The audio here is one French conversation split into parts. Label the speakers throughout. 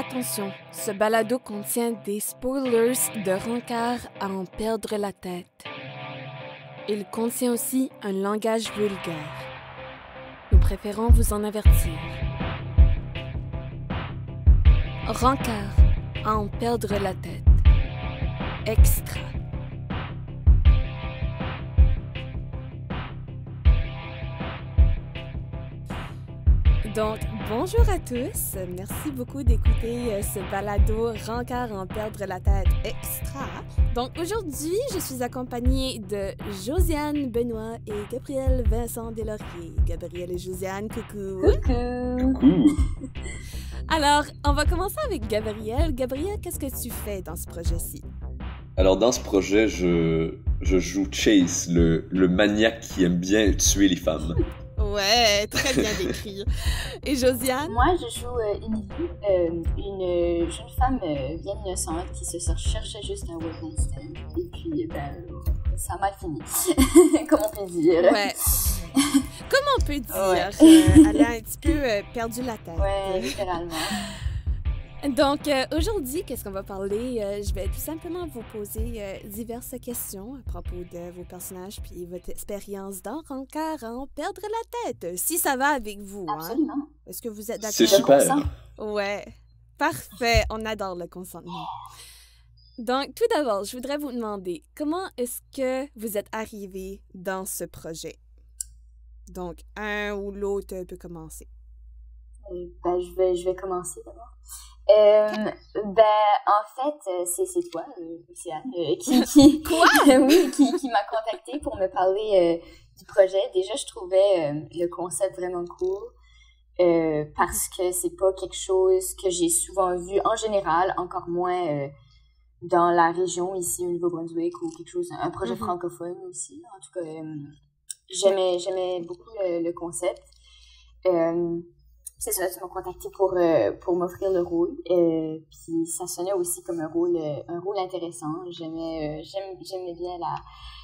Speaker 1: Attention, ce balado contient des spoilers de rencard à en perdre la tête. Il contient aussi un langage vulgaire. Nous préférons vous en avertir. Rencard à en perdre la tête. Extra. Donc, bonjour à tous. Merci beaucoup d'écouter euh, ce balado Rencard en perdre la tête extra. Donc, aujourd'hui, je suis accompagnée de Josiane Benoît et Gabriel Vincent Deslauriers. Gabriel et Josiane, coucou.
Speaker 2: Coucou.
Speaker 1: Alors, on va commencer avec Gabriel. Gabriel, qu'est-ce que tu fais dans ce projet-ci?
Speaker 2: Alors, dans ce projet, je, je joue Chase, le, le maniaque qui aime bien tuer les femmes.
Speaker 1: Ouais, très bien décrit. Et Josiane?
Speaker 3: Moi, je joue euh, Emily, euh, une jeune femme euh, bien innocente qui se cherchait juste un one. Et puis, ben, ça m'a fini, comme on peut dire?
Speaker 1: Ouais. Comme on peut dire, euh, elle a un petit peu euh, perdu la tête?
Speaker 3: Ouais, littéralement.
Speaker 1: Donc, euh, aujourd'hui, qu'est-ce qu'on va parler? Euh, je vais tout simplement vous poser euh, diverses questions à propos de vos personnages puis votre expérience dans Rancard en perdre la tête, si ça va avec vous. Hein?
Speaker 3: Absolument.
Speaker 1: Est-ce que vous êtes d'accord?
Speaker 2: C'est super.
Speaker 1: Ouais. Parfait. On adore le consentement. Donc, tout d'abord, je voudrais vous demander comment est-ce que vous êtes arrivé dans ce projet? Donc, un ou l'autre peut commencer.
Speaker 3: Ben, je vais, je vais commencer d'abord. Euh, ben, en fait, euh, c'est, c'est toi, euh, Luciane, euh, qui, qui,
Speaker 1: Quoi?
Speaker 3: oui, qui, qui m'a contacté pour me parler euh, du projet. Déjà, je trouvais le concept vraiment cool parce que c'est pas quelque chose que j'ai souvent vu en général, encore moins dans la région ici au Nouveau-Brunswick ou quelque chose, un projet
Speaker 1: Mhm.
Speaker 3: francophone aussi. En tout cas, j'aimais, j'aimais beaucoup le, le concept. C'est ça, tu m'as contacté pour, euh, pour m'offrir le rôle. Euh, puis ça sonnait aussi comme un rôle, euh, un rôle intéressant. J'aimais, euh, j'aimais bien la,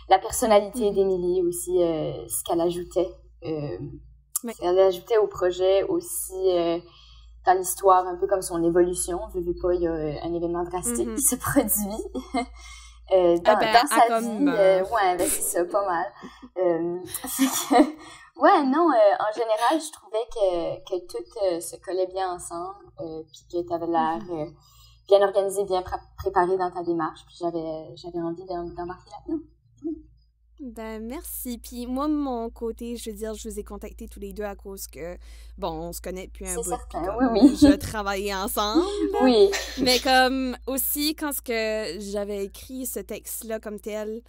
Speaker 3: la personnalité
Speaker 1: Mhm.
Speaker 3: d'Émilie aussi, ce qu'elle ajoutait. Qu'elle ajoutait au projet aussi dans l'histoire, un peu comme son évolution. Je veux pas, il y a un événement drastique
Speaker 1: Mhm.
Speaker 3: qui se produit. Euh, dans,
Speaker 1: Ah ben,
Speaker 3: dans sa vie, euh, ouais, ben c'est ça, pas mal. Fait que, Ouais, non, euh, en général, je trouvais que, que tout euh, se collait bien ensemble, euh, puis que tu avais l'air
Speaker 1: Mhm.
Speaker 3: bien organisé, bien pré- préparé dans ta démarche, puis j'avais j'avais envie d'em- d'embarquer là-dedans.
Speaker 1: Ben, merci. Puis moi, de mon côté, je veux dire, je vous ai contactés tous les deux à cause que, bon, on se connaît depuis un
Speaker 3: C'est
Speaker 1: bout.
Speaker 3: certain,
Speaker 1: puis
Speaker 3: oui,
Speaker 1: comme
Speaker 3: oui.
Speaker 1: Je travaillais ensemble.
Speaker 3: Oui,
Speaker 1: Mais comme aussi, quand que j'avais écrit ce texte-là comme tel,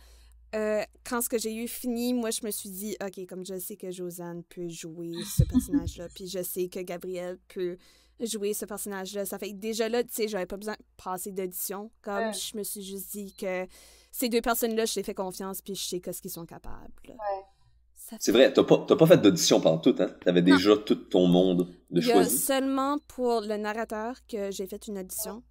Speaker 1: euh, quand ce que j'ai eu fini, moi, je me suis dit, OK, comme je sais que Josanne peut jouer ce personnage-là, puis je sais que Gabriel peut jouer ce personnage-là, ça fait que déjà là, tu sais, j'avais pas besoin de passer d'audition. Comme
Speaker 3: Ouais.
Speaker 1: je me suis juste dit que ces deux personnes-là, je les fais confiance, puis je sais qu'est-ce qu'ils sont capables.
Speaker 3: ouais.
Speaker 2: C'est vrai, t'as pas, t'as pas fait d'audition pendant tout, hein? T'avais déjà tout ton monde de
Speaker 1: Il y a
Speaker 2: choisi.
Speaker 1: seulement pour le narrateur que j'ai fait une audition.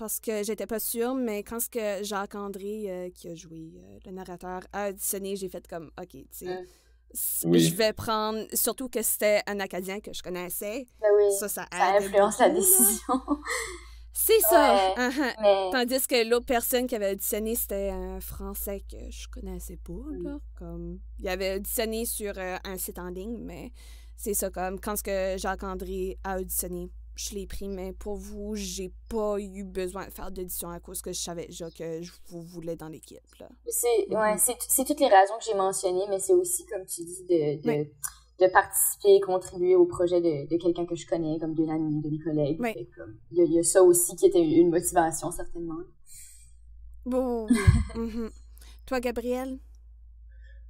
Speaker 1: Parce que j'étais pas sûre, mais quand ce que Jacques-André, euh, qui a joué euh, le narrateur, a auditionné, j'ai fait comme, OK, tu sais,
Speaker 3: Mm.
Speaker 2: Oui.
Speaker 1: je vais prendre, surtout que c'était un Acadien que je connaissais,
Speaker 3: Ben oui,
Speaker 1: ça, ça
Speaker 3: influence la
Speaker 1: beaucoup,
Speaker 3: décision.
Speaker 1: C'est ça!
Speaker 3: Ouais.
Speaker 1: uh-huh.
Speaker 3: Mais
Speaker 1: Tandis que l'autre personne qui avait auditionné, c'était un Français que je connaissais pas, là. Comme, il avait auditionné sur euh, un site en ligne, mais c'est ça, comme, quand ce que Jacques-André a auditionné, je l'ai pris, mais pour vous, j'ai pas eu besoin de faire d'audition à cause que je savais déjà que je vous voulais dans l'équipe, là.
Speaker 3: c'est
Speaker 1: Mhm.
Speaker 3: ouais, c'est c'est toutes les raisons que j'ai mentionnées, mais c'est aussi, comme tu dis, de, de,
Speaker 1: Ouais.
Speaker 3: de participer, contribuer au projet de, de quelqu'un que je connais, comme d'une amie, d'une collègue.
Speaker 1: Ouais.
Speaker 3: Fait Il y, a- il y a ça aussi qui était une motivation, certainement.
Speaker 1: Bon. Mhm. Toi, Gabriel?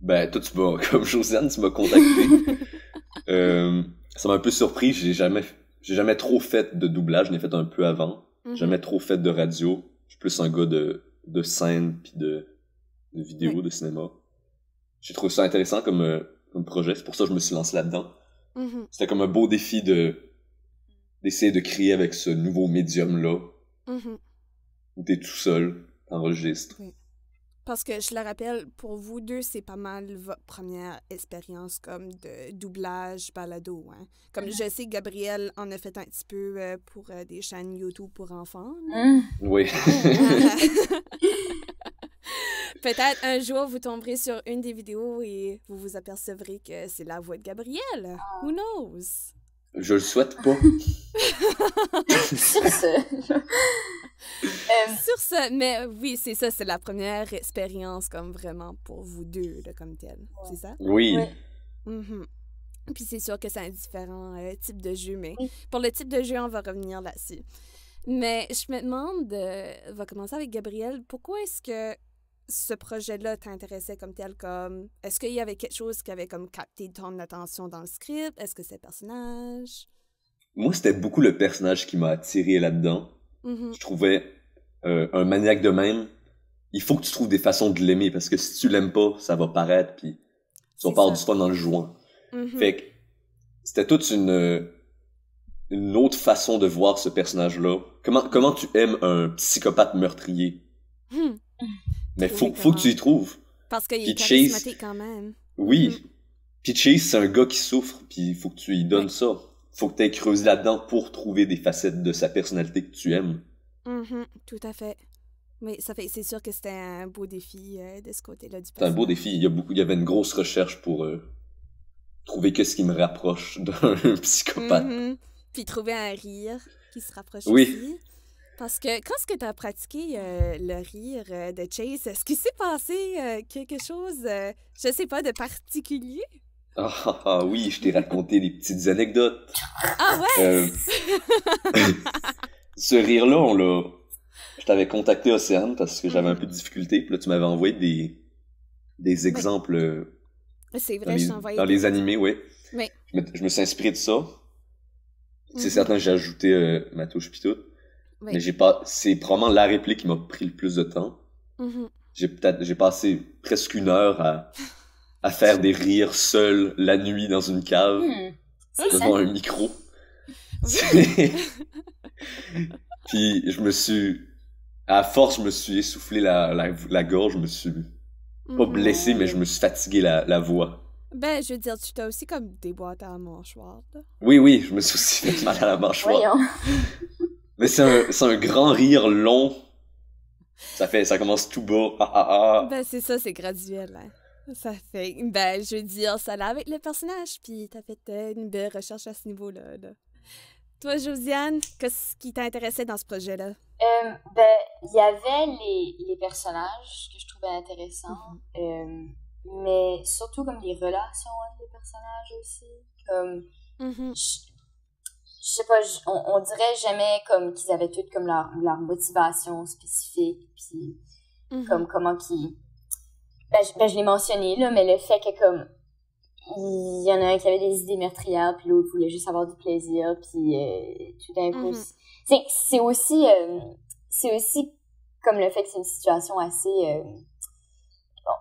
Speaker 2: Ben, toi, tu m'as, comme Josiane, tu m'as contacté. euh, ça m'a un peu surpris, j'ai jamais, j'ai jamais trop fait de doublage, j'en ai fait un peu avant.
Speaker 1: Mhm.
Speaker 2: Jamais trop fait de radio. Je suis plus un gars de, de scène puis de, de vidéo, de cinéma. J'ai trouvé ça intéressant comme, euh, comme projet, c'est pour ça que je me suis lancé là-dedans.
Speaker 1: Mhm.
Speaker 2: C'était comme un beau défi de d'essayer de créer avec ce nouveau médium-là,
Speaker 1: Mhm.
Speaker 2: où t'es tout seul, t'enregistres.
Speaker 1: Parce que je le rappelle, pour vous deux, c'est pas mal votre première expérience comme de doublage balado. Hein? Comme je sais, Gabriel en a fait un petit peu euh, pour euh, des chaînes YouTube pour enfants.
Speaker 3: Hum.
Speaker 2: Oui.
Speaker 1: Peut-être un jour, vous tomberez sur une des vidéos et vous vous apercevrez que c'est la voix de Gabriel. Who knows?
Speaker 2: Je le souhaite pas.
Speaker 3: Sur ce. Euh,
Speaker 1: Sur ce, mais oui, c'est ça, c'est la première expérience comme vraiment pour vous deux, là, comme tel. C'est ça?
Speaker 2: Oui.
Speaker 3: Ouais.
Speaker 1: Mhm. Puis c'est sûr que c'est un différent euh, type de jeu, mais
Speaker 3: Oui.
Speaker 1: pour le type de jeu, on va revenir là-dessus. Mais je me demande, euh, on va commencer avec Gabriel, pourquoi est-ce que ce projet-là t'intéressait comme tel? Comme, est-ce qu'il y avait quelque chose qui avait comme capté ton attention dans le script? Est-ce que c'est le personnage?
Speaker 2: Moi, c'était beaucoup le personnage qui m'a attiré là-dedans.
Speaker 1: Mhm.
Speaker 2: Je trouvais euh, un maniaque de même. Il faut que tu trouves des façons de l'aimer parce que si tu l'aimes pas, ça va paraître puis tu vas perdre du temps dans le jouant.
Speaker 1: Mhm.
Speaker 2: Fait que c'était toute une une autre façon de voir ce personnage-là. Comment comment tu aimes un psychopathe meurtrier?
Speaker 1: Mhm.
Speaker 2: Mais faut faut que tu y trouves.
Speaker 1: Parce qu'il est charismatique quand même.
Speaker 2: Oui.
Speaker 1: Mhm.
Speaker 2: Puis Chase, c'est un gars qui souffre, puis il faut que tu lui donnes ça. Faut que tu aies creusé là-dedans pour trouver des facettes de sa personnalité que tu aimes.
Speaker 1: Mhm, Tout à fait. Mais ça fait, c'est sûr que c'était un beau défi euh, de ce côté-là du
Speaker 2: C'est un beau défi. Il y a beaucoup, il y avait une grosse recherche pour euh, trouver qu'est-ce qui me rapproche d'un psychopathe.
Speaker 1: Mhm. Puis trouver un rire qui se rapproche
Speaker 2: Oui.
Speaker 1: aussi. Parce que quand est-ce que tu as pratiqué euh, le rire euh, de Chase, est-ce qu'il s'est passé euh, quelque chose, je sais pas, de particulier?
Speaker 2: Ah, ah, ah, oui, je t'ai raconté des petites anecdotes.
Speaker 1: Ah ouais?
Speaker 2: Ce rire-là, on l'a. Je t'avais contacté Océane parce que j'avais un peu de difficulté. Puis là, tu m'avais envoyé des, des exemples
Speaker 1: C'est
Speaker 2: dans
Speaker 1: vrai, je
Speaker 2: les,
Speaker 1: t'ai envoyé.
Speaker 2: dans
Speaker 1: des-
Speaker 2: les animés, oui.
Speaker 1: Oui.
Speaker 2: Je me, je me suis inspiré de ça. C'est
Speaker 1: Mhm.
Speaker 2: certain j'ai ajouté ma touche pis tout.
Speaker 1: Oui.
Speaker 2: Mais j'ai pas. C'est probablement la réplique qui m'a pris le plus de temps.
Speaker 1: Mhm.
Speaker 2: J'ai peut-être. J'ai passé presque une heure à, à faire des rires seul la nuit dans une cave.
Speaker 3: C'est
Speaker 2: devant
Speaker 3: ça.
Speaker 2: un micro. Puis je me suis. À force, je me suis essoufflé la, la, la gorge, je me suis pas
Speaker 1: Mhm.
Speaker 2: blessé, mais je me suis fatigué la, la voix.
Speaker 1: Ben, je veux dire, tu t'as aussi comme déboîté à la mâchoire, là.
Speaker 2: Oui, oui, je me suis aussi fait mal à la mâchoire. Mais c'est un, c'est un grand rire long. Ça fait, ça commence tout bas. Ah, ah, ah.
Speaker 1: Ben, c'est ça, c'est graduel, hein. Ça fait... Ben, je veux dire, ça là avec le personnage, puis t'as fait euh, une belle recherche à ce niveau-là, là. Toi, Josiane, qu'est-ce qui t'intéressait dans ce projet-là?
Speaker 3: Euh, ben, il y avait les, les personnages que je trouvais intéressants, euh, mais surtout comme les relations entre les personnages aussi. Comme,
Speaker 1: Mhm.
Speaker 3: je, je sais pas, on, on dirait jamais comme qu'ils avaient toutes comme leur, leur motivation spécifique, puis
Speaker 1: Mhm.
Speaker 3: comme comment qu'ils... Ben, je, ben, je l'ai mentionné, là, mais le fait que comme il y en a un qui avait des idées meurtrières, puis l'autre voulait juste avoir du plaisir, puis euh, tout d'un coup...
Speaker 1: Mhm.
Speaker 3: c'est- C'est aussi... euh, c'est aussi comme le fait que c'est une situation assez... euh,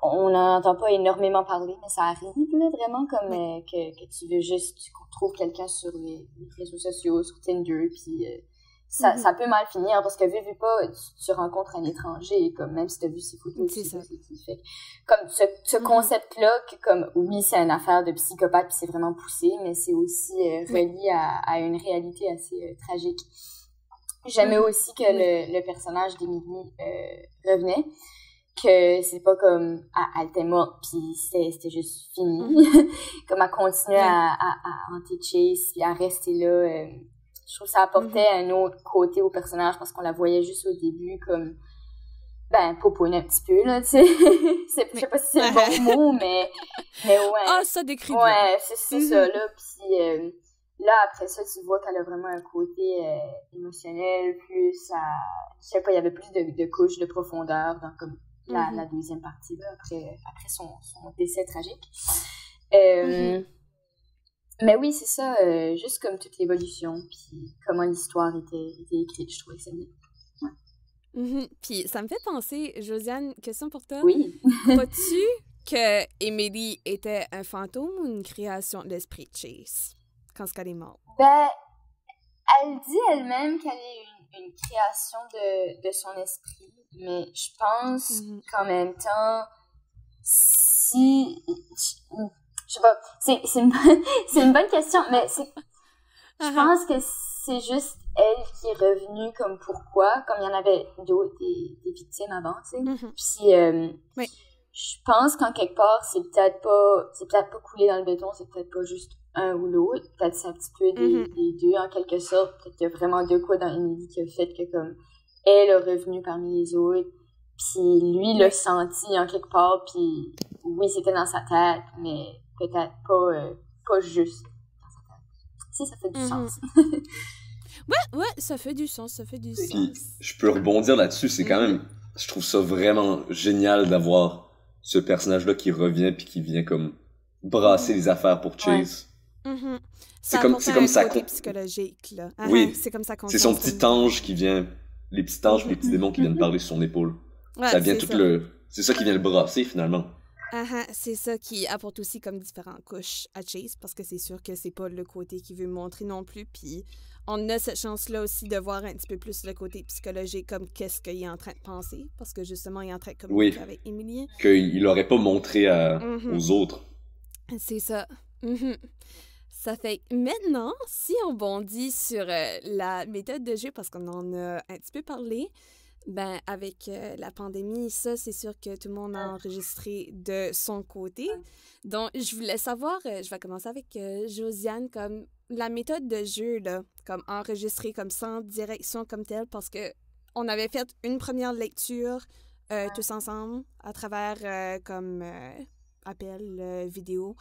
Speaker 3: on n'en entend pas énormément parler, mais ça arrive, là, vraiment, comme euh, que, que tu veux juste... Tu trouves quelqu'un sur les, les réseaux sociaux, sur Tinder, puis... euh, ça,
Speaker 1: Mhm.
Speaker 3: ça peut mal finir parce que vu, vu pas, tu, tu rencontres un étranger, comme même si t'as vu ses photos,
Speaker 1: C'est
Speaker 3: tu
Speaker 1: ça.
Speaker 3: Fait comme ce, ce
Speaker 1: Mhm.
Speaker 3: concept-là, comme oui, c'est une affaire de psychopathe puis c'est vraiment poussé, mais c'est aussi euh, relié à, à une réalité assez tragique. J'aimais
Speaker 1: Mhm.
Speaker 3: aussi que le, le personnage d'Emily euh, revenait, que c'est pas comme ah, elle était morte puis c'était juste fini, comme elle continuait
Speaker 1: Ouais.
Speaker 3: à, à, à hanter Chase puis à rester là. euh, je trouve que ça apportait un autre côté au personnage parce qu'on la voyait juste au début comme ben poponner un petit peu là tu sais je sais pas si c'est le bon mot mais mais ouais
Speaker 1: Ah, ça décrit
Speaker 3: ouais c'est c'est ça
Speaker 1: Mhm.
Speaker 3: là puis euh, là après ça tu vois qu'elle a vraiment un côté euh, émotionnel plus à je sais pas il y avait plus de, de couches de profondeur dans comme la,
Speaker 1: Mhm.
Speaker 3: la deuxième partie là après après son, son décès tragique euh,
Speaker 1: Mhm.
Speaker 3: mais oui, c'est ça, euh, juste comme toute l'évolution, puis comment l'histoire était, était écrite, je trouvais que c'est bien.
Speaker 1: Mhm. Puis ça me fait penser, Josiane, question pour toi.
Speaker 3: Oui.
Speaker 1: Crois-tu que Emily était un fantôme ou une création de l'esprit Chase quand ce qu'elle est morte?
Speaker 3: Ben, elle dit elle-même qu'elle est une, une création de, de son esprit, mais je pense
Speaker 1: Mhm.
Speaker 3: qu'en même temps, si. Je sais pas, c'est une, bonne- une bonne question, mais c'est je
Speaker 1: Ah,
Speaker 3: pense que c'est juste elle qui est revenue comme pourquoi, comme il y en avait d'autres, des, des victimes avant, tu sais.
Speaker 1: mhm.
Speaker 3: Puis, euh,
Speaker 1: Oui.
Speaker 3: je pense qu'en quelque part, c'est peut-être pas, c'est peut-être pas coulé dans le béton, c'est peut-être pas juste un ou l'autre. Peut-être c'est un petit peu des,
Speaker 1: Mhm.
Speaker 3: des deux, en quelque sorte. Peut-être qu'il y a vraiment de quoi dans Emily qui a fait que, comme, elle est revenue parmi les autres. Puis lui l'a senti en quelque part, puis oui, c'était dans sa tête, mais peut-être pas, euh, pas juste dans sa tête. Si, ça fait du
Speaker 1: Mhm.
Speaker 3: sens.
Speaker 1: Ouais, ouais, ça fait du sens, ça fait du
Speaker 3: Puis,
Speaker 1: sens.
Speaker 2: Je peux rebondir là-dessus, c'est quand même, je trouve ça vraiment génial d'avoir ce personnage-là qui revient puis qui vient comme brasser les affaires pour Chase. C'est comme- comme ça
Speaker 1: psychologique, là. Ah,
Speaker 2: Oui.
Speaker 1: ah, c'est comme ça
Speaker 2: C'est son
Speaker 1: sent,
Speaker 2: petit ange qui vient, les petits anges, les petits démons qui viennent parler sur son épaule.
Speaker 1: Ouais,
Speaker 2: ça vient
Speaker 1: c'est
Speaker 2: tout le, c'est ça qui vient le brasser finalement.
Speaker 1: Ah, ah, c'est ça qui apporte aussi comme différentes couches à Chase parce que c'est sûr que c'est pas le côté qu'il veut montrer non plus. Puis on a cette chance-là aussi de voir un petit peu plus le côté psychologique comme qu'est-ce qu'il est en train de penser parce que justement il est en train de communiquer
Speaker 2: Oui.
Speaker 1: avec Emily.
Speaker 2: Qu'il aurait pas montré à,
Speaker 1: Mhm.
Speaker 2: aux autres.
Speaker 1: C'est ça. Mhm. Ça fait maintenant, si on bondit sur euh, la méthode de jeu, parce qu'on en a un petit peu parlé, ben avec euh, la pandémie, ça, c'est sûr que tout le monde a enregistré de son côté. Donc, je voulais savoir, euh, je vais commencer avec Josiane, comme la méthode de jeu, là, comme enregistrée comme sans direction comme telle, parce que on avait fait une première lecture tous ensemble à travers comme appel vidéo.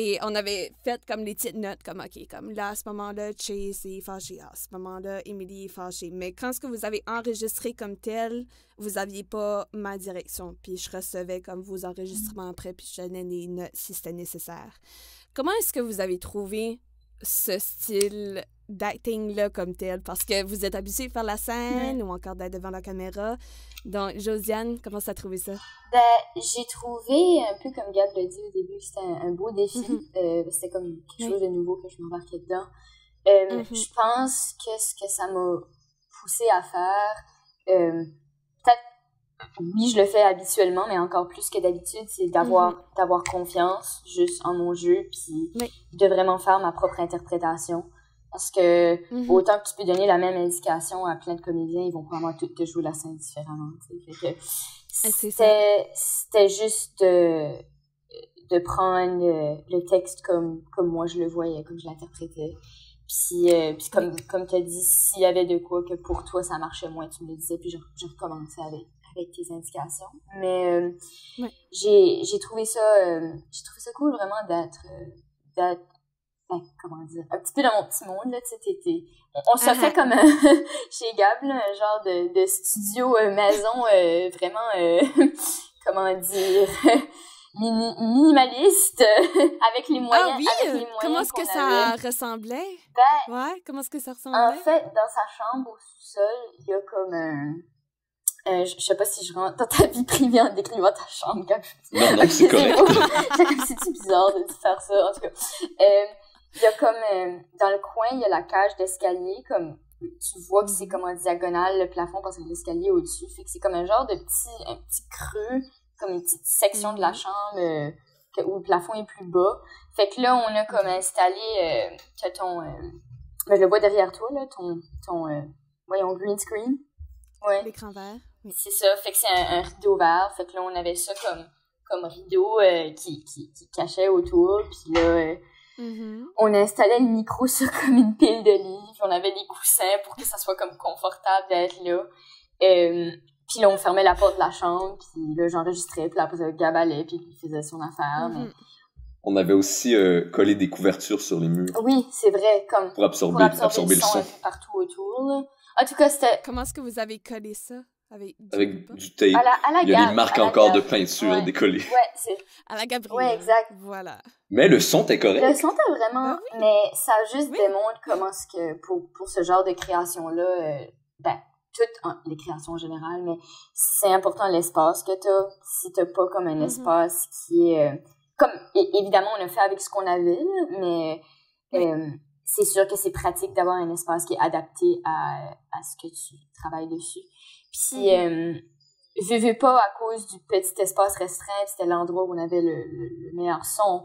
Speaker 1: Et on avait fait comme les petites notes, comme OK, comme là, à ce moment-là, Chase est fâché. À ce moment-là, Emily est fâchée. Mais quand ce que vous avez enregistré comme tel, vous aviez pas ma direction. Puis je recevais comme vos enregistrements après, puis je donnais des notes si c'était nécessaire. Comment est-ce que vous avez trouvé ce style d'acting-là comme tel? Parce que vous êtes habitué de faire la scène ou encore d'être devant la caméra. Donc, Josiane, comment ça a trouvé ça?
Speaker 3: Ben, j'ai trouvé, un peu comme Gab l'a dit au début, que c'était un, un beau défi.
Speaker 1: Mhm.
Speaker 3: Euh, c'était comme quelque
Speaker 1: Oui.
Speaker 3: chose de nouveau que je m'embarquais dedans. Euh,
Speaker 1: Mhm.
Speaker 3: Je pense que ce que ça m'a poussé à faire, euh, peut-être, oui, je le fais habituellement, mais encore plus que d'habitude, c'est d'avoir d'avoir confiance juste en mon jeu, puis
Speaker 1: Oui.
Speaker 3: de vraiment faire ma propre interprétation. Parce que
Speaker 1: Mhm.
Speaker 3: autant que tu peux donner la même indication à plein de comédiens, ils vont probablement tous te jouer la scène différemment.
Speaker 1: Ah,
Speaker 3: c'était juste de, de prendre le, le texte comme, comme moi je le voyais, comme je l'interprétais. Puis, euh, puis comme, comme tu as dit, s'il y avait de quoi que pour toi ça marchait moins, tu me le disais, puis je, je recommençais avec, avec tes indications. Mais euh,
Speaker 1: Ouais.
Speaker 3: j'ai trouvé ça euh, j'ai trouvé ça cool vraiment d'être euh, d'être ben, comment dire un petit peu dans mon petit monde là tu sais on, se
Speaker 1: Ah
Speaker 3: fait
Speaker 1: ah.
Speaker 3: comme un- chez Gab là, un genre de, de studio euh, maison euh, vraiment euh, comment dire mini- minimaliste euh, avec les moyens
Speaker 1: ah oui?
Speaker 3: avec les moyens
Speaker 1: Comment est-ce que
Speaker 3: qu'on
Speaker 1: ça
Speaker 3: avait.
Speaker 1: ressemblait?
Speaker 3: Ben,
Speaker 1: Ouais, comment est-ce que ça
Speaker 3: en
Speaker 1: ressemblait?
Speaker 3: fait, dans sa chambre au sous-sol, il y a comme un. Un- je je sais pas si je rentre dans ta vie privée en décrivant ta chambre, Gab.
Speaker 2: Non, non, c'est correct.
Speaker 3: J'ai comme c'est bizarre de faire ça, en tout cas. Euh, il y a comme. euh, dans le coin, il y a la cage d'escalier, comme. Tu vois que c'est comme en diagonale le plafond parce que l'escalier est au-dessus. Fait que c'est comme un genre de petit, un petit creux, comme une petite section de la
Speaker 1: Mhm.
Speaker 3: chambre euh, que- où le plafond est plus bas. Fait que là, on a comme installé. Euh, ton. euh, ben, je le vois derrière toi, là, ton. ton euh, voyons, green screen. Ouais.
Speaker 1: L'écran vert?
Speaker 3: C'est ça, fait que c'est un, un rideau vert. Fait que là, on avait ça comme, comme rideau euh, qui, qui, qui cachait autour. Puis là, euh,
Speaker 1: Mhm.
Speaker 3: on installait le micro sur comme une pile de livres. On avait des coussins pour que ça soit comme confortable d'être là. Euh, puis là, on fermait la porte de la chambre. Puis là, j'enregistrais. Puis là, après, Gab allait. Puis il faisait son affaire. mais-
Speaker 1: Mhm.
Speaker 2: On avait aussi euh, collé des couvertures sur les murs
Speaker 3: Oui, c'est vrai, comme
Speaker 2: pour absorber,
Speaker 3: pour absorber,
Speaker 2: absorber
Speaker 3: le
Speaker 2: le
Speaker 3: son,
Speaker 2: son.
Speaker 3: un peu partout autour. Là. En tout cas, c'était
Speaker 1: Comment est-ce que vous avez collé ça? Avec du
Speaker 2: Avec du tape.
Speaker 3: à la, à la
Speaker 2: Il y a
Speaker 3: Gab,
Speaker 2: les marques encore de peinture
Speaker 3: Ouais.
Speaker 2: décollées.
Speaker 3: Ouais, c'est
Speaker 1: À la Gabrielle.
Speaker 3: Ouais, exact.
Speaker 1: Voilà.
Speaker 2: Mais le son
Speaker 3: Le
Speaker 2: correct.
Speaker 3: son t'as vraiment,
Speaker 1: Ben oui.
Speaker 3: mais ça juste
Speaker 1: Oui.
Speaker 3: démontre comment ce que pour pour ce genre de création là, ben toutes en- les créations en général, mais c'est important l'espace que t'as. Si t'as pas comme un
Speaker 1: Mhm.
Speaker 3: espace qui est euh, comme évidemment on a fait avec ce qu'on avait, mais
Speaker 1: Oui.
Speaker 3: euh, c'est sûr que c'est pratique d'avoir un espace qui est adapté à, à ce que tu travailles dessus. Puis
Speaker 1: Mhm.
Speaker 3: euh, je pas à cause du petit espace restreint, c'était l'endroit où on avait le, le, meilleur son.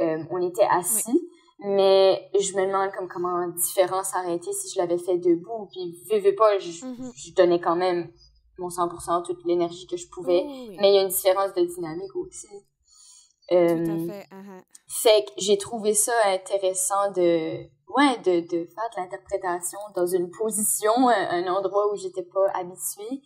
Speaker 3: Euh, on était assis, mais je me demande comme comment différent été si je l'avais fait debout. Puis vivais pas, je, mm-hmm. je, donnais quand même mon 100%, toute l'énergie que je pouvais, mais il y a une différence de dynamique aussi. Euh, Tout à fait. Uh-huh. Fait que j'ai trouvé ça intéressant de, ouais, de, de faire de l'interprétation dans une position, un, endroit où j'étais pas habituée.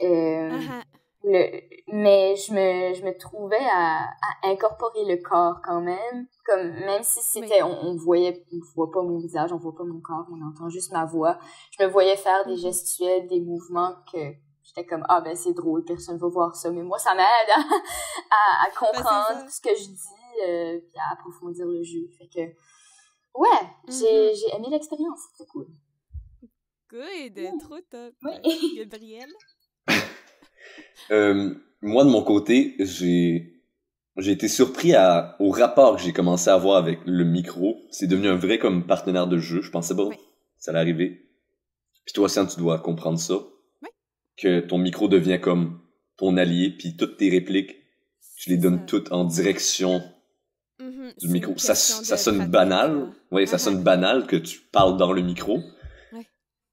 Speaker 3: Euh, uh-huh. le, mais je me, je me trouvais à, à, incorporer le corps quand même. Comme, même si c'était, on, on, voyait, on voit pas mon visage, on voit pas mon corps, on entend juste ma voix. Je me voyais faire des mm-hmm. gestuels, des mouvements que, j'étais comme ah ben c'est drôle personne va voir ça mais moi ça m'aide à, à, ben, comprendre ce que je dis euh, puis à approfondir le jeu fait que ouais j'ai mm-hmm. aimé l'expérience c'était cool
Speaker 1: good trop top oui. Gabriel?
Speaker 2: Euh, moi de mon côté j'ai j'ai été surpris à, au rapport que j'ai commencé à avoir avec le micro. C'est devenu un vrai comme partenaire de jeu. Je pensais pas ça allait arriver. Puis toi, Sian, tu dois comprendre ça que ton micro devient comme ton allié, puis toutes tes répliques, tu les donnes toutes en direction mm-hmm. Du micro. Ça, ça sonne banal, oui, ça sonne banal que tu parles dans le micro,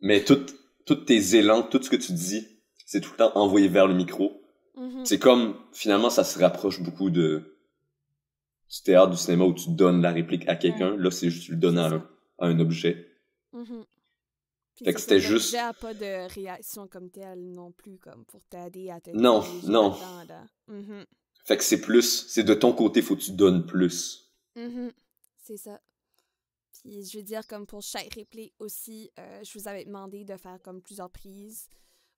Speaker 2: mais tous tes élans, tout ce que tu dis, c'est tout le temps envoyé vers le micro. Mm-hmm. C'est comme, finalement, ça se rapproche beaucoup de du théâtre, du cinéma où tu donnes la réplique à quelqu'un. Là, c'est juste tu le donnes à un, objet. Mm-hmm. Fait que c'était juste.
Speaker 1: pas de réaction comme telle non plus, comme pour t'aider à te.
Speaker 2: Non, non. Mm-hmm. Fait que c'est plus. C'est de ton côté, faut que tu donnes plus.
Speaker 1: Mm-hmm. C'est ça. Puis je veux dire, comme pour chaque réplique aussi, euh, je vous avais demandé de faire comme plusieurs prises.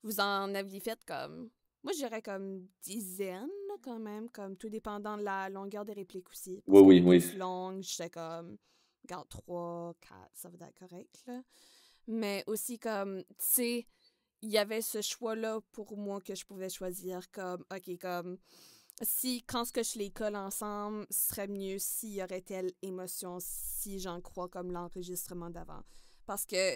Speaker 1: Vous en aviez fait comme. Moi, j'irais comme dizaines, quand même, comme tout dépendant de la longueur des répliques aussi.
Speaker 2: Oui, oui, oui.
Speaker 1: Plus longue, j'étais comme. Regarde, 3, 4, ça va être correct, là mais aussi comme, tu sais, il y avait ce choix-là pour moi que je pouvais choisir comme, ok, comme, si quand ce que je les colle ensemble, ce serait mieux s'il y aurait telle émotion, si j'en crois comme l'enregistrement d'avant. Parce que,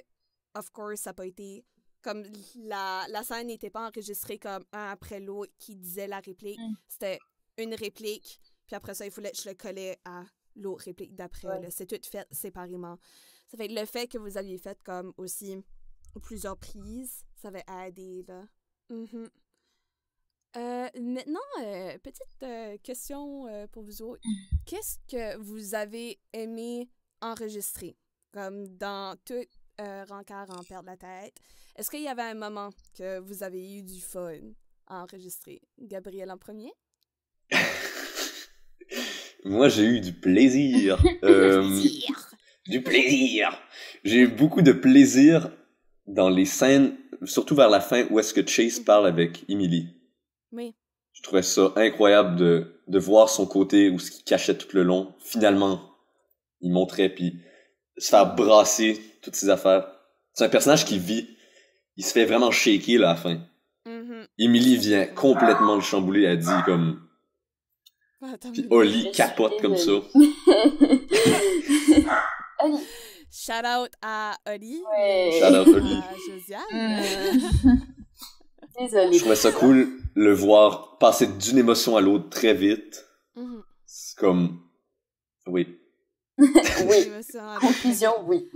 Speaker 1: of course, ça n'a pas été comme la, la scène n'était pas enregistrée comme un après l'autre qui disait la réplique. Mm. C'était une réplique, puis après ça, il fallait que je le collais à l'autre réplique d'après. C'est tout fait séparément. Ça fait le fait que vous aviez fait comme aussi plusieurs prises, ça va aider, là. Mm-hmm. Euh, maintenant, euh, petite euh, question pour vous autres. Mm. Qu'est-ce que vous avez aimé enregistrer? Comme dans tout Rancard en perdre la tête. Est-ce qu'il y avait un moment que vous avez eu du fun à enregistrer? Gabriel en premier?
Speaker 2: Moi, j'ai eu du plaisir. plaisir du plaisir. J'ai eu beaucoup de plaisir dans les scènes, surtout vers la fin où est-ce que Chase parle avec Emily.
Speaker 1: Oui.
Speaker 2: Je trouvais ça incroyable de, de voir son côté où ce qu'il cachait tout le long. Finalement, il montrait puis se faire brasser toutes ses affaires. C'est un personnage qui vit. Il se fait vraiment shaker à la fin. Mm-hmm. Emily vient complètement le chambouler. Elle dit comme... Ah, puis Oli capote comme ça.
Speaker 3: Oli.
Speaker 1: Shout out à Oli.
Speaker 2: Shout out Oli.
Speaker 1: À Josiane.
Speaker 3: Désolée.
Speaker 2: Je trouvais ça cool le voir passer d'une émotion à l'autre très vite. Mm-hmm. C'est comme. Oui.
Speaker 3: oui. Conclusion, oui.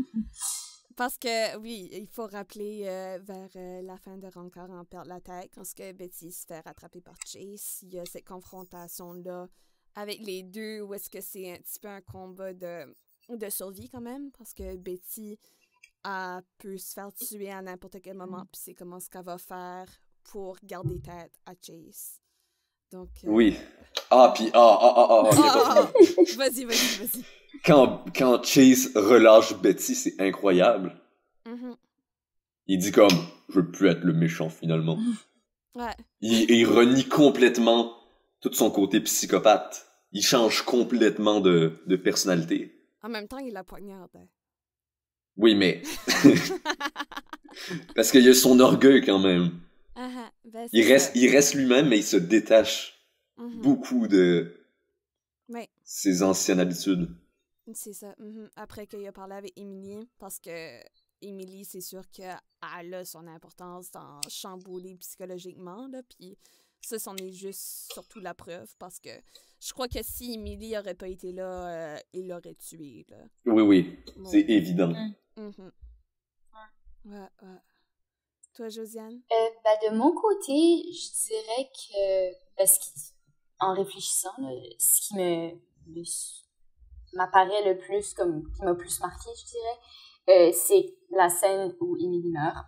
Speaker 1: Parce que, oui, il faut rappeler euh, vers euh, la fin de Rancor en perdre la tête, quand ce que Betty se fait rattraper par Chase, il y a cette confrontation-là avec les deux, où est-ce que c'est un petit peu un combat de de survie quand même, parce que Betty a pu se faire tuer à n'importe quel moment, puis c'est comment ce qu'elle va faire pour garder tête à Chase. Donc. Euh,
Speaker 2: oui. Ah, puis ah, ah, ah, ah.
Speaker 1: ah vas-y, vas-y, vas-y.
Speaker 2: Quand, quand Chase relâche Betty, c'est incroyable. Mm-hmm. Il dit comme, je veux plus être le méchant finalement.
Speaker 1: Ouais.
Speaker 2: Il, il renie complètement tout son côté psychopathe. Il change complètement de, de personnalité.
Speaker 1: En même temps, il la poignarde.
Speaker 2: Oui, mais. Parce qu'il y a son orgueil quand même.
Speaker 1: Uh ben,
Speaker 2: il, reste, il reste lui-même, mais il se détache mm-hmm. beaucoup de ses anciennes habitudes.
Speaker 1: C'est ça. Mm-hmm. Après qu'il a parlé avec Emily, parce que Emily, c'est sûr qu'elle a son importance dans chambouler psychologiquement, là, puis ça, c'en est juste surtout la preuve, parce que je crois que si Emily aurait pas été là, euh, il l'aurait tué, là.
Speaker 2: Oui, oui, c'est évident.
Speaker 1: Mm -hmm. Ouais, ouais. Toi, Josiane?
Speaker 3: Euh, ben, de mon côté, je dirais que, parce qu'en réfléchissant, ce qui me, m'apparaît le plus, comme, qui m'a plus marqué, je dirais, euh, c'est la scène où Emily meurt.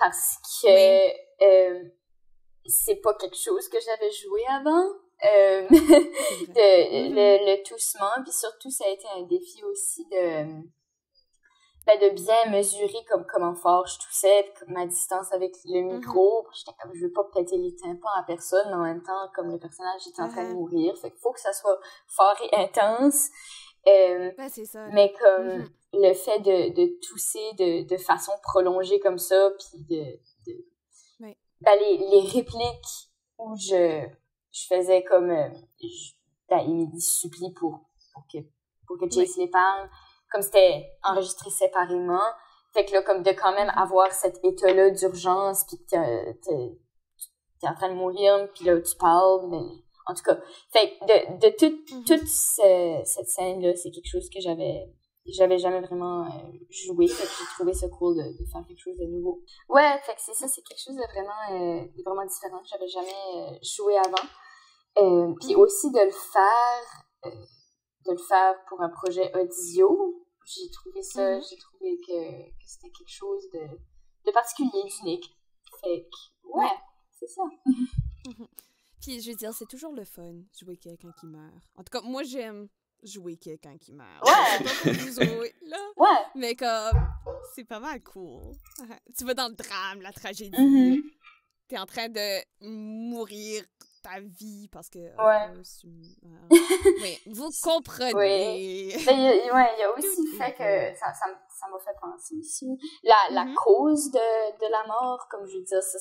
Speaker 3: Parce que euh, c'est pas quelque chose que j'avais joué avant. De, le, le toussement, puis surtout, ça a été un défi aussi de de bien mesurer comme comment fort je toussais, ma distance avec le mm-hmm. micro. J'étais comme, je veux pas péter les tympans à personne, mais en même temps, comme le personnage était en train de mm-hmm. mourir, fait qu'il faut que ça soit fort et intense.
Speaker 1: Euh, ben, ça.
Speaker 3: Mais comme mm-hmm. le fait de, de tousser de, de façon prolongée comme ça, puis de... de ben, les, les répliques où je, je faisais comme... Euh, je, ben, il me supplie pour, pour que, pour que Jace les parle comme c'était enregistré séparément. Fait que là, comme de quand même avoir cet état-là d'urgence, puis que t'es, t'es en train de mourir, puis là, tu parles, mais en tout cas. Fait que de, de toute, mm-hmm. toute cette scène-là, c'est quelque chose que j'avais j'avais jamais vraiment euh, joué, fait que j'ai trouvé ça cool de, de, faire quelque chose de nouveau. Ouais, fait que c'est ça, c'est quelque chose de vraiment, euh, vraiment différent que j'avais jamais euh, joué avant. Euh, puis mm-hmm. aussi de le faire de le faire pour un projet audio. J'ai trouvé ça, mhm. j'ai trouvé que, que c'était quelque chose de, de particulier, d'unique. Fait que, ouais, c'est ça.
Speaker 1: Puis, je veux dire, c'est toujours le fun, jouer quelqu'un qui meurt. En tout cas, moi, j'aime jouer quelqu'un qui meurt.
Speaker 3: Ouais!
Speaker 1: jouer, là.
Speaker 3: Ouais!
Speaker 1: Mais comme, c'est pas mal cool. Tu vas dans le drame, la tragédie.
Speaker 3: Mm
Speaker 1: T'es en train de mourir ta vie parce que
Speaker 3: ouais.
Speaker 1: oui, vous comprenez.
Speaker 3: Oui. Il y, ouais, il y a aussi le fait que ça ça ça m'a fait penser aussi la, la mm-hmm. cause de, de la mort comme je veux dire ça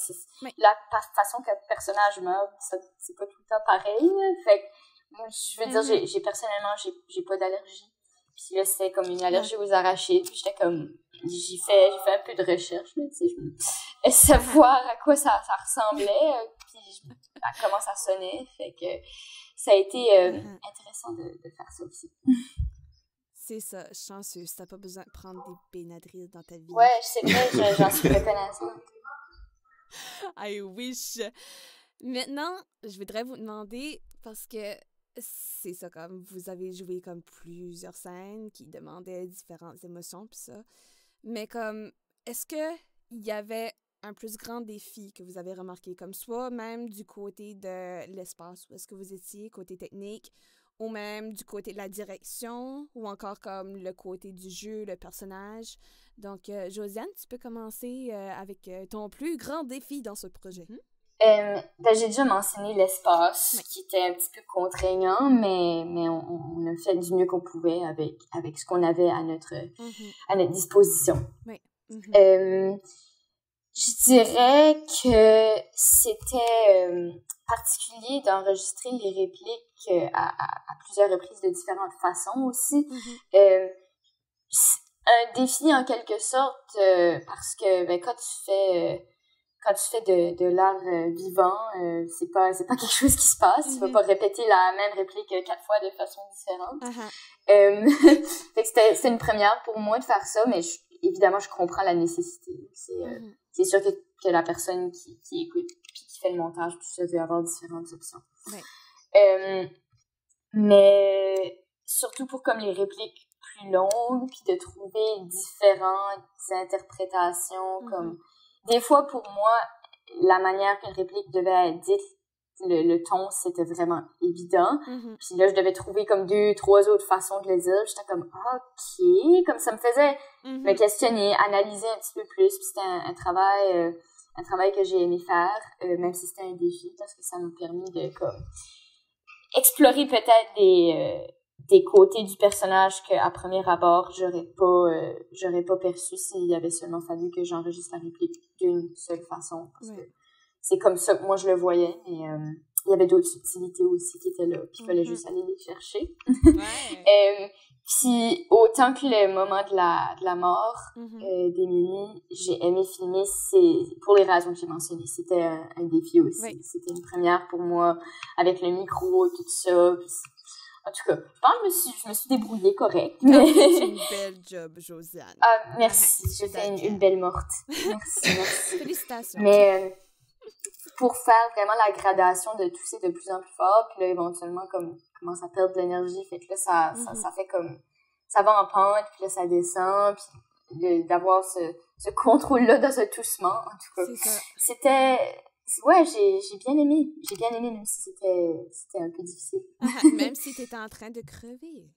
Speaker 3: la façon que le personnage meurt c'est pas tout le temps pareil fait moi je veux dire mm-hmm. j'ai personnellement j'ai j'ai pas d'allergie puis là c'était comme une allergie aux arachides puis j'étais comme j'ai fait j'ai fait un peu de recherche là tu sais savoir à quoi ça ça ressemblait euh, puis comment ça sonnait. Fait que ça a été euh, mm-hmm. intéressant de, de, faire ça aussi.
Speaker 1: C'est ça, chanceux. T'as pas besoin de prendre des bénadrilles dans ta vie.
Speaker 3: Ouais, c'est vrai, j'en suis reconnaissante.
Speaker 1: I wish. Maintenant, je voudrais vous demander, parce que c'est ça, comme vous avez joué comme plusieurs scènes qui demandaient différentes émotions, puis ça. Mais comme, est-ce que il y avait un plus grand défi que vous avez remarqué, comme soit même du côté de l'espace où est-ce que vous étiez, côté technique, ou même du côté de la direction, ou encore comme le côté du jeu, le personnage? Donc, euh, Josiane, tu peux commencer euh, avec euh, ton plus grand défi dans ce projet. Hmm?
Speaker 3: Ben, j'ai déjà mentionné l'espace, qui était un petit peu contraignant, mais, mais on, a fait du mieux qu'on pouvait avec, avec ce qu'on avait à notre, mm-hmm. à notre disposition.
Speaker 1: Oui.
Speaker 3: Mm-hmm. Je dirais que c'était euh, particulier d'enregistrer les répliques euh, à, à, plusieurs reprises de différentes façons aussi.
Speaker 1: Mm-hmm.
Speaker 3: euh, un défi en quelque sorte euh, parce que ben, quand tu fais quand tu fais de, de l'art vivant, c'est pas c'est pas quelque chose qui se passe. Tu vas mm-hmm. pas répéter la même réplique quatre fois de façon différente.
Speaker 1: Uh-huh.
Speaker 3: que c'était une première pour moi de faire ça, mais évidemment je comprends la nécessité. C'est mm-hmm c'est sûr que, que, la personne qui, qui écoute puis qui fait le montage, tout ça, veut avoir différentes options. Euh, mais surtout pour comme les répliques plus longues, puis de trouver différentes interprétations, comme... Des fois, pour moi, la manière qu'une réplique devait être dite, le, le ton, c'était vraiment évident.
Speaker 1: Mm-hmm.
Speaker 3: Puis là, je devais trouver comme deux, trois autres façons de le dire. J'étais comme, OK, comme ça me faisait mm-hmm. me questionner, analyser un petit peu plus. Puis c'était un, travail, euh, un travail que j'ai aimé faire, euh, même si c'était un défi, parce que ça m'a permis de, comme, explorer peut-être des, euh, des côtés du personnage qu'à premier abord, j'aurais pas, j'aurais pas perçu s'il avait seulement fallu que j'enregistre la réplique d'une seule façon. Parce que c'est comme ça que moi je le voyais. Et euh, il y avait d'autres subtilités aussi qui étaient là. Puis il fallait mm-hmm. juste aller les chercher.
Speaker 1: Ouais.
Speaker 3: euh, Puis autant que le moment de la, de la mort
Speaker 1: Mhm.
Speaker 3: euh, d'Émilie, j'ai aimé filmer, c'est pour les raisons que j'ai mentionnées. C'était un, un défi aussi.
Speaker 1: Oui.
Speaker 3: C'était une première pour moi, avec le micro et tout ça. Puis en tout cas, je pense que je me suis, je me suis débrouillée correct. Mais...
Speaker 1: une belle job, Josiane.
Speaker 3: ah, merci,
Speaker 1: Ouais,
Speaker 3: j'ai fait une, belle morte. Merci, merci.
Speaker 1: Félicitations.
Speaker 3: Mais euh, pour faire vraiment la gradation de tousser de plus en plus fort, puis là, éventuellement, comme, commence à perdre de l'énergie, fait que là, ça, ça,
Speaker 1: Mhm.
Speaker 3: ça fait comme, ça va en pente, puis là, ça descend, puis d'avoir ce, ce contrôle-là dans ce toussement, en tout cas. C'était, ouais, j'ai, j'ai bien aimé, j'ai bien aimé, même si c'était, c'était un peu difficile.
Speaker 1: Même si t'étais en train de crever.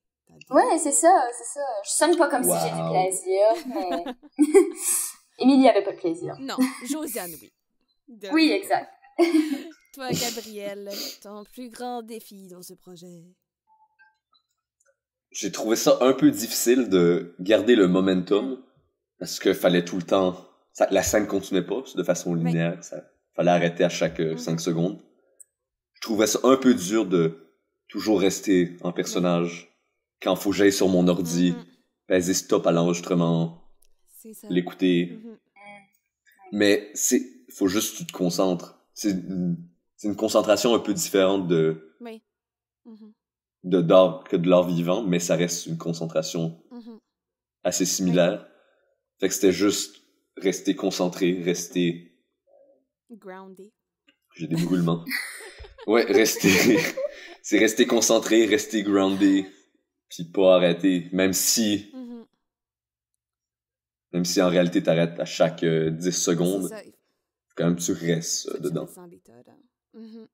Speaker 3: Ouais, c'est ça, c'est ça. Je sonne pas comme si j'ai du plaisir, mais Émilie avait pas de plaisir.
Speaker 1: Non, Josiane, oui. De-
Speaker 3: Oui, exact.
Speaker 1: Toi, Gabriel, ton plus grand défi dans ce projet?
Speaker 2: J'ai trouvé ça un peu difficile de garder le momentum parce que fallait tout le temps. ça- la scène continuait pas de façon linéaire. Ça fallait arrêter à chaque
Speaker 1: Mhm.
Speaker 2: 5 secondes. Je trouvais ça un peu dur de toujours rester en personnage quand faut que j'aille sur mon ordi, peser stop à l'enregistrement, l'écouter.
Speaker 1: Mhm.
Speaker 2: Mais c'est, faut juste que tu te concentres. C'est une, concentration un peu différente de,
Speaker 1: Oui. Mhm.
Speaker 2: de d'art que de l'art vivant, mais ça reste une concentration assez similaire. Fait que c'était juste rester concentré, rester.
Speaker 1: Grounded.
Speaker 2: J'ai des brûlements. ouais, rester. c'est rester concentré, rester groundé, puis pas arrêter. Même si,
Speaker 1: Mhm.
Speaker 2: même si en réalité t'arrêtes à chaque euh, 10 secondes,
Speaker 1: C'est ça.
Speaker 2: quand même tu restes euh, dedans.
Speaker 1: Mhm.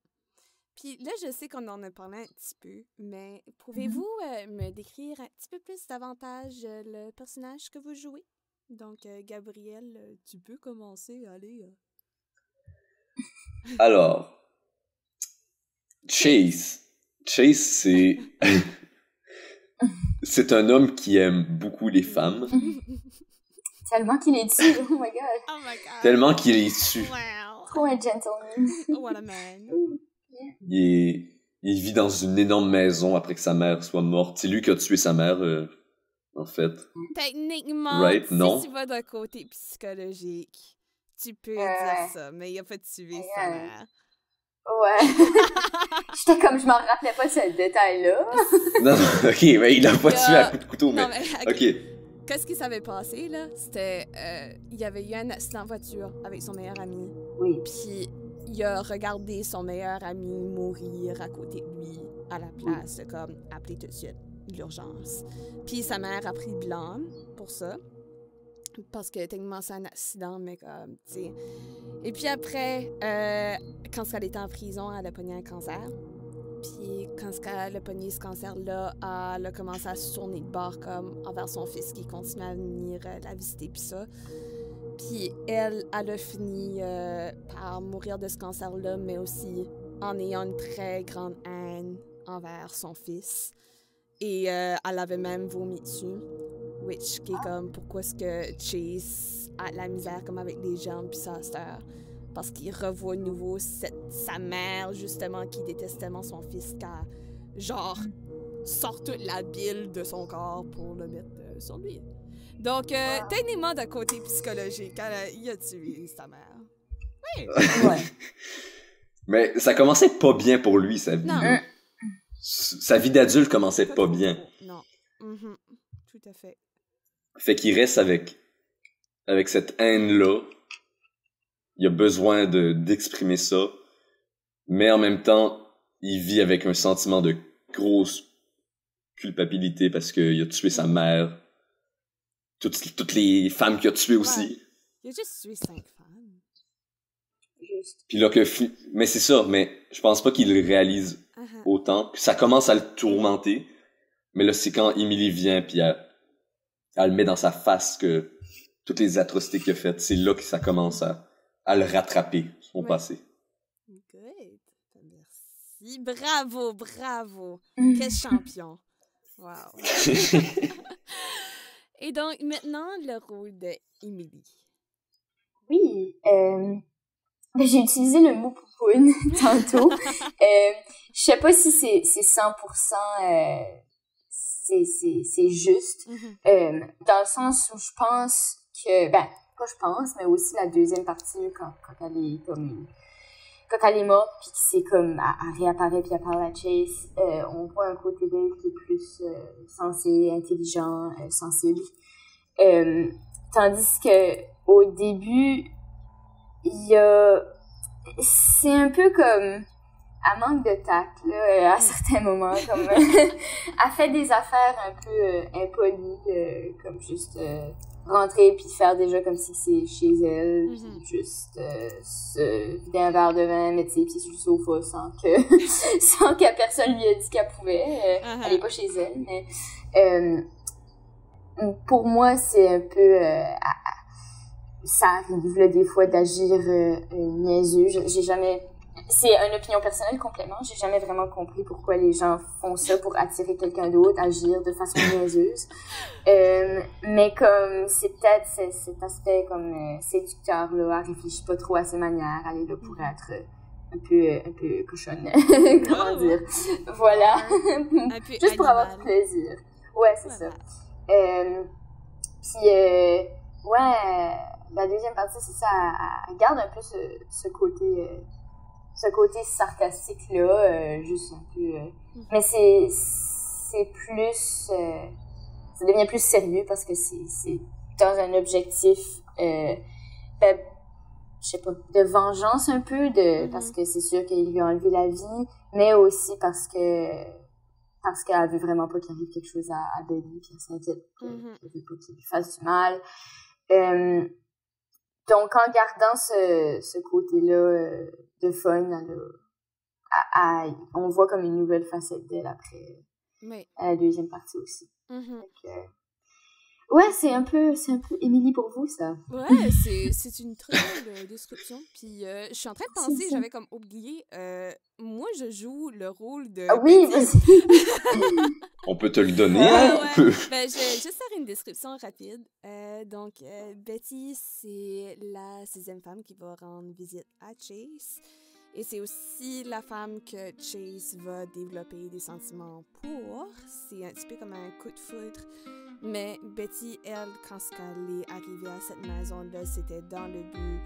Speaker 1: Puis là, je sais qu'on en a parlé un petit peu, mais pouvez-vous euh, me décrire un petit peu plus davantage euh, le personnage que vous jouez? Donc, Gabriel, tu peux commencer, allez.
Speaker 2: Alors, Chase. Chase, c'est. c'est un homme qui aime beaucoup les femmes,
Speaker 3: Tellement qu'il est dessus, oh my god.
Speaker 1: Oh my god!
Speaker 2: tellement qu'il est dessus.
Speaker 1: Wow!
Speaker 3: Trop un gentleman.
Speaker 1: What a man!
Speaker 2: Il vit dans une énorme maison après que sa mère soit morte. C'est lui qui a tué sa mère, euh, en fait.
Speaker 1: Techniquement,
Speaker 2: Right,
Speaker 1: si
Speaker 2: non.
Speaker 1: tu vas d'un côté psychologique, tu peux
Speaker 3: Ouais.
Speaker 1: dire ça, mais il a pas tué sa
Speaker 3: Ouais.
Speaker 1: mère.
Speaker 3: Ouais. J'étais comme, je m'en rappelais pas de ce détail-là.
Speaker 2: Non, non, ok, mais il l'a pas tué à coup de couteau, mais.
Speaker 1: Non, mais
Speaker 2: Ok.
Speaker 1: Qu'est-ce qui s'avait passé, là? C'était. euh, il y avait eu un accident de voiture avec son meilleur ami.
Speaker 3: Oui.
Speaker 1: Puis il a regardé son meilleur ami mourir à côté de lui à la place de comme appeler tout de suite l'urgence. Puis sa mère a pris blanc pour ça. Parce que techniquement c'est un accident, mais comme, tu sais. Et puis après, euh, quand elle était en prison, elle a pogné un cancer. Puis quand elle a pogné ce cancer-là, elle a commencé à se tourner de bord comme envers son fils qui continuait à venir euh, la visiter puis ça. Puis elle, elle a fini euh, par mourir de ce cancer-là, mais aussi en ayant une très grande haine envers son fils. Et elle avait même vomi dessus. Which, qui est comme, pourquoi est-ce que Chase a de la misère comme avec les gens puis sa sœur? Parce qu'il revoit de nouveau cette, sa mère, justement, qui déteste tellement son fils qu'elle, genre, sort toute la bile de son corps pour le mettre euh, sur lui. Donc, euh,
Speaker 3: Wow.
Speaker 1: techniquement, d'un côté psychologique, elle a- il a tué sa mère.
Speaker 3: Ouais.
Speaker 2: Mais ça commençait pas bien pour lui, sa vie.
Speaker 1: Non.
Speaker 2: Sa vie d'adulte commençait pas bien.
Speaker 1: Non. Mhm. Tout à fait.
Speaker 2: Fait qu'il reste avec, avec cette haine-là. Il a besoin de, d'exprimer ça. Mais en même temps, il vit avec un sentiment de grosse culpabilité parce qu'il a tué sa mère. Toutes, toutes les femmes qu'il a tuées aussi.
Speaker 1: Il a juste tué cinq femmes.
Speaker 3: Juste.
Speaker 2: Puis là que, mais c'est ça, mais je pense pas qu'il le réalise
Speaker 1: Uh-huh.
Speaker 2: autant. Puis ça commence à le tourmenter. Mais là, c'est quand Emily vient, puis elle, elle met dans sa face que toutes les atrocités qu'il a faites, c'est là que ça commence à, à le rattraper, son
Speaker 1: Ouais.
Speaker 2: passé.
Speaker 1: Good. Merci. Bravo, bravo.
Speaker 3: Mm.
Speaker 1: Quel champion. Wow. Et donc, maintenant, le rôle de Emily.
Speaker 3: Oui, euh, j'ai utilisé le mot poupoune tantôt. euh, je sais pas si c'est c'est 100% euh, c'est, c'est, c'est juste.
Speaker 1: Mhm.
Speaker 3: Euh, dans le sens où je pense que, ben, pas je pense, mais aussi la deuxième partie, quand, quand elle est comme, quand elle est morte, puis que c'est comme, elle, réapparaît, puis elle parle à Chase, euh, on voit un côté d'elle qui est plus euh, sensé, intelligent, sensible. Tandis que, au début, il y a, c'est un peu comme, elle manque de tact, là, à certains moments, comme, elle fait des affaires un peu euh, impolies, euh, comme juste, euh, rentrer puis faire déjà comme si c'est chez elle, puis
Speaker 1: Mhm.
Speaker 3: juste euh, se vider un verre de vin, mettre ses pieds sur le sofa sans que sans que personne lui ait dit qu'elle pouvait. Euh,
Speaker 1: Uh-huh.
Speaker 3: Elle est pas chez elle, mais euh, pour moi c'est un peu euh, ça arrive là des fois d'agir euh, euh, niaiseux. J'ai jamais c'est une opinion personnelle complètement. J'ai jamais vraiment compris pourquoi les gens font ça pour attirer quelqu'un d'autre, agir de façon niaiseuse. Euh, mais comme c'est peut-être ce- cet aspect comme euh, séducteur là, elle réfléchit pas trop à ses manières, elle est là pour être euh, un peu euh, un peu cochonne, comment
Speaker 1: ouais.
Speaker 3: dire? Voilà, juste pour avoir du plaisir. Ouais, c'est ça. Puis, ouais, la deuxième partie, c'est ça, elle, elle garde un peu ce, ce côté, ce côté sarcastique-là, euh, juste un peu. euh,
Speaker 1: Mhm.
Speaker 3: mais c'est, c'est plus, euh, ça devient plus sérieux parce que c'est, c'est dans un objectif, euh, ben, je sais pas, de vengeance un peu, de,
Speaker 1: Mhm.
Speaker 3: parce que c'est sûr qu'il lui a enlevé la vie, mais aussi parce que parce qu'elle veut vraiment pas qu'il arrive quelque chose à, à Belly, puis elle s'inquiète que-
Speaker 1: Mhm.
Speaker 3: qu'elle veut pas qu'il lui fasse du mal. Euh, donc, en gardant ce, ce côté-là euh, de fun, à- à- on voit comme une nouvelle facette d'elle après à la deuxième partie aussi.
Speaker 1: mhm.
Speaker 3: Donc, euh, ouais, c'est un peu, c'est un peu Émilie pour vous, ça.
Speaker 1: Ouais, c'est, c'est une très belle euh, description. Puis, euh, je suis en train de penser, j'avais comme oublié, euh, moi, je joue le rôle de.
Speaker 3: Ah oui, vas-y.
Speaker 2: On peut te le donner,
Speaker 1: Ouais,
Speaker 2: hein?
Speaker 1: ouais.
Speaker 2: On peut-
Speaker 1: Ben, je vais juste faire une description rapide. Euh, donc, euh, Betty, c'est la sixième femme qui va rendre visite à Chase. Et c'est aussi la femme que Chase va développer des sentiments pour. C'est un petit peu comme un coup de foudre. Mais Betty, elle, quand elle est arrivée à cette maison-là, c'était dans le but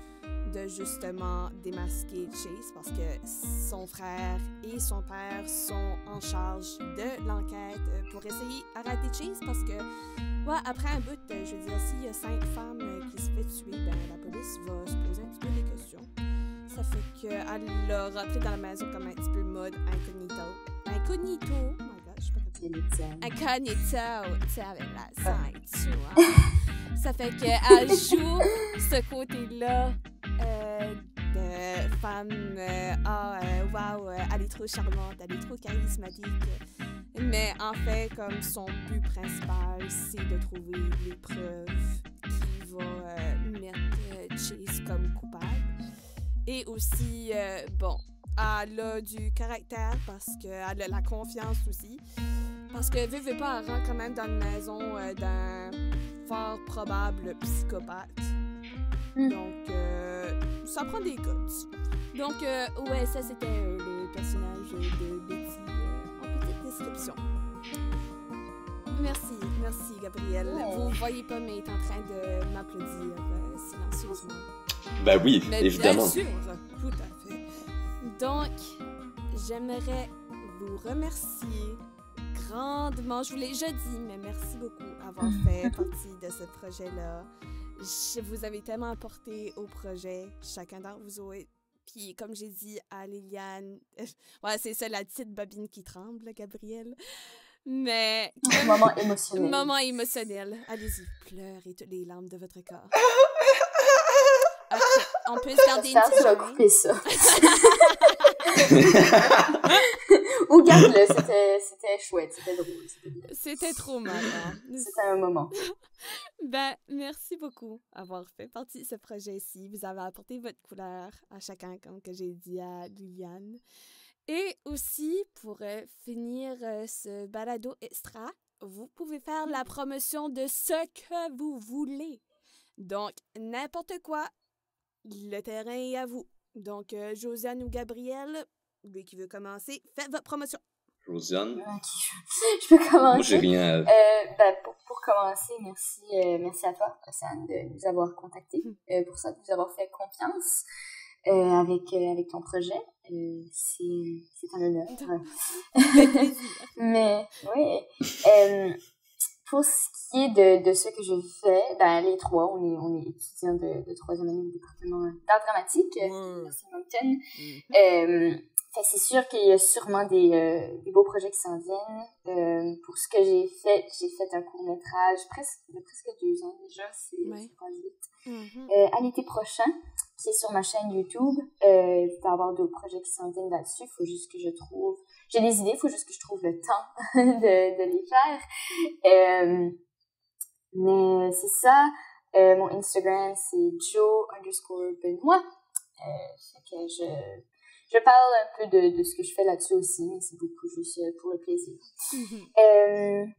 Speaker 1: de justement démasquer Chase parce que son frère et son père sont en charge de l'enquête euh, pour essayer d'arrêter Chase parce que, ouais, après un bout, euh, je veux dire, s'il y a cinq femmes euh, qui se fait tuer, ben la police va se poser un petit peu des questions. Ça fait qu'elle a rentré dans la maison comme un petit peu mode incognito. Incognito! Incognito, tu sais, avec la ceinture. hein. Ça fait qu'elle joue ce côté-là euh, de femme, euh, ah, euh, wow, euh, elle est trop charmante, elle est trop charismatique. Mais en fait, comme son but principal, c'est de trouver les preuves qui euh, mettre Chase comme coupable. Et aussi, euh, bon, elle a du caractère parce qu'elle a la confiance aussi. Parce que, veut pas, elle rentre quand même dans une maison euh, d'un fort probable psychopathe.
Speaker 3: Mm.
Speaker 1: Donc, euh, ça prend des guts. Donc, euh, ouais, ça c'était euh, le personnage de Betty euh, en petite description. Merci, merci Gabriel.
Speaker 3: Ouais.
Speaker 1: Vous voyez pas, mais il est en train de m'applaudir euh, silencieusement.
Speaker 2: Ben oui,
Speaker 1: Mais
Speaker 2: évidemment.
Speaker 1: bien sûr, tout à fait. Donc, j'aimerais vous remercier grandement. Je vous l'ai déjà dit, mais merci beaucoup d'avoir fait partie de ce projet-là. Je- Vous avez tellement apporté au projet, chacun d'entre vous autres. Puis, comme j'ai dit à Liliane, ouais, c'est ça, la petite bobine qui tremble, Gabriel. Mais,
Speaker 3: Moment émotionnel.
Speaker 1: moment émotionnel. Allez-y, pleurez toutes les larmes de votre corps. On peut se garder une
Speaker 3: tu vas
Speaker 1: petite
Speaker 3: couper ça. Ou garde-le, c'était, chouette, c'était drôle. C'était,
Speaker 1: trop marrant.
Speaker 3: C'était un moment.
Speaker 1: Ben, merci beaucoup d'avoir fait partie de ce projet-ci. Vous avez apporté votre couleur à chacun, comme que j'ai dit à Liliane. Et aussi, pour euh, finir euh, ce balado extra, vous pouvez faire la promotion de ce que vous voulez. Donc, n'importe quoi, le terrain est à vous. Donc, euh, Josiane ou Gabriel, lui qui veut commencer, faites votre promotion.
Speaker 2: Josiane?
Speaker 3: je peux commencer.
Speaker 2: Moi, j'ai rien
Speaker 3: à... ben, pour, pour, commencer, merci, merci à toi, Océane, de nous avoir contactés, hmm. pour ça, de nous avoir fait confiance. avec, avec ton projet. c'est un honneur. Mais oui pour ce qui est de, de ce que je fais, ben, les trois, on est, on est étudiants de, de troisième année au département d'art dramatique l'Université Moncton. Mm-hmm. Euh, c'est sûr qu'il y a sûrement des, euh, des beaux projets qui s'en viennent. Euh, pour ce que j'ai fait, j'ai fait un court-métrage presque, de presque deux ans déjà, c'est pas vite. Euh, à l'été prochain, qui est sur ma chaîne YouTube. Euh, il va y avoir d'autres projets qui s'en viennent là-dessus. Il faut juste que je trouve j'ai des idées, il faut juste que je trouve le temps de, de les faire. Euh, mais c'est ça. Euh, mon Instagram, c'est joe underscore Benoît. Euh, que je, je parle un peu de, de ce que je fais là-dessus aussi, mais c'est beaucoup juste pour le plaisir.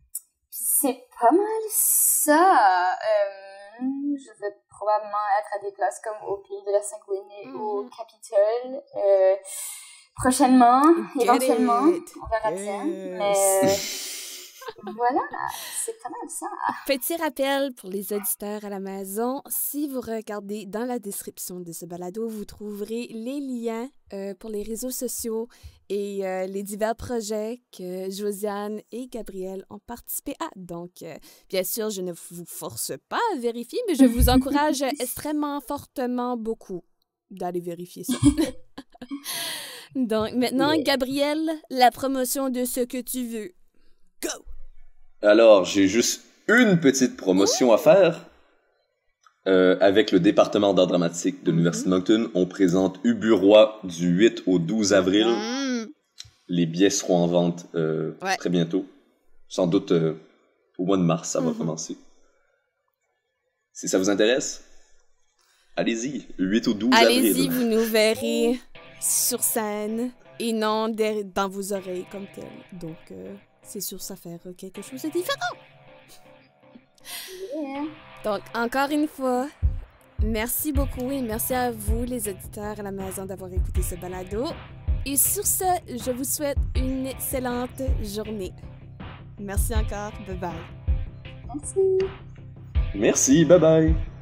Speaker 3: C'est pas mal ça. Je vais probablement être à des places comme au Pays de la Sanguine et au mm-hmm. Capitole. Euh, prochainement, éventuellement. On verra bien. Mais euh, voilà, c'est pas mal ça.
Speaker 1: Petit rappel pour les auditeurs à la maison, si vous regardez dans la description de ce balado, vous trouverez les liens euh, pour les réseaux sociaux et euh, les divers projets que Josiane et Gabriel ont participé à. Donc, bien sûr, je ne vous force pas à vérifier, mais je vous encourage extrêmement fortement beaucoup d'aller vérifier ça. Donc, maintenant, Gabriel, la promotion de ce que tu veux. Go!
Speaker 2: Alors, j'ai juste une petite promotion à faire. Euh, avec le département d'art dramatique de l'Université de Moncton, on présente Uburois du 8 au 12 avril. Mm. Les billets seront en vente euh, très bientôt. Sans doute euh, au mois de mars, ça va mm-hmm. commencer. Si ça vous intéresse, allez-y, 8 au 12 avril.
Speaker 1: Allez-y, vous nous verrez sur scène et non dans vos oreilles comme tel. Donc, c'est sûr, ça fait quelque chose de différent. Donc, encore une fois, merci beaucoup et merci à vous, les auditeurs à la maison, d'avoir écouté ce balado. Et sur ce, je vous souhaite une excellente journée. Merci encore. Bye bye.
Speaker 3: Merci.
Speaker 2: Merci. Bye bye.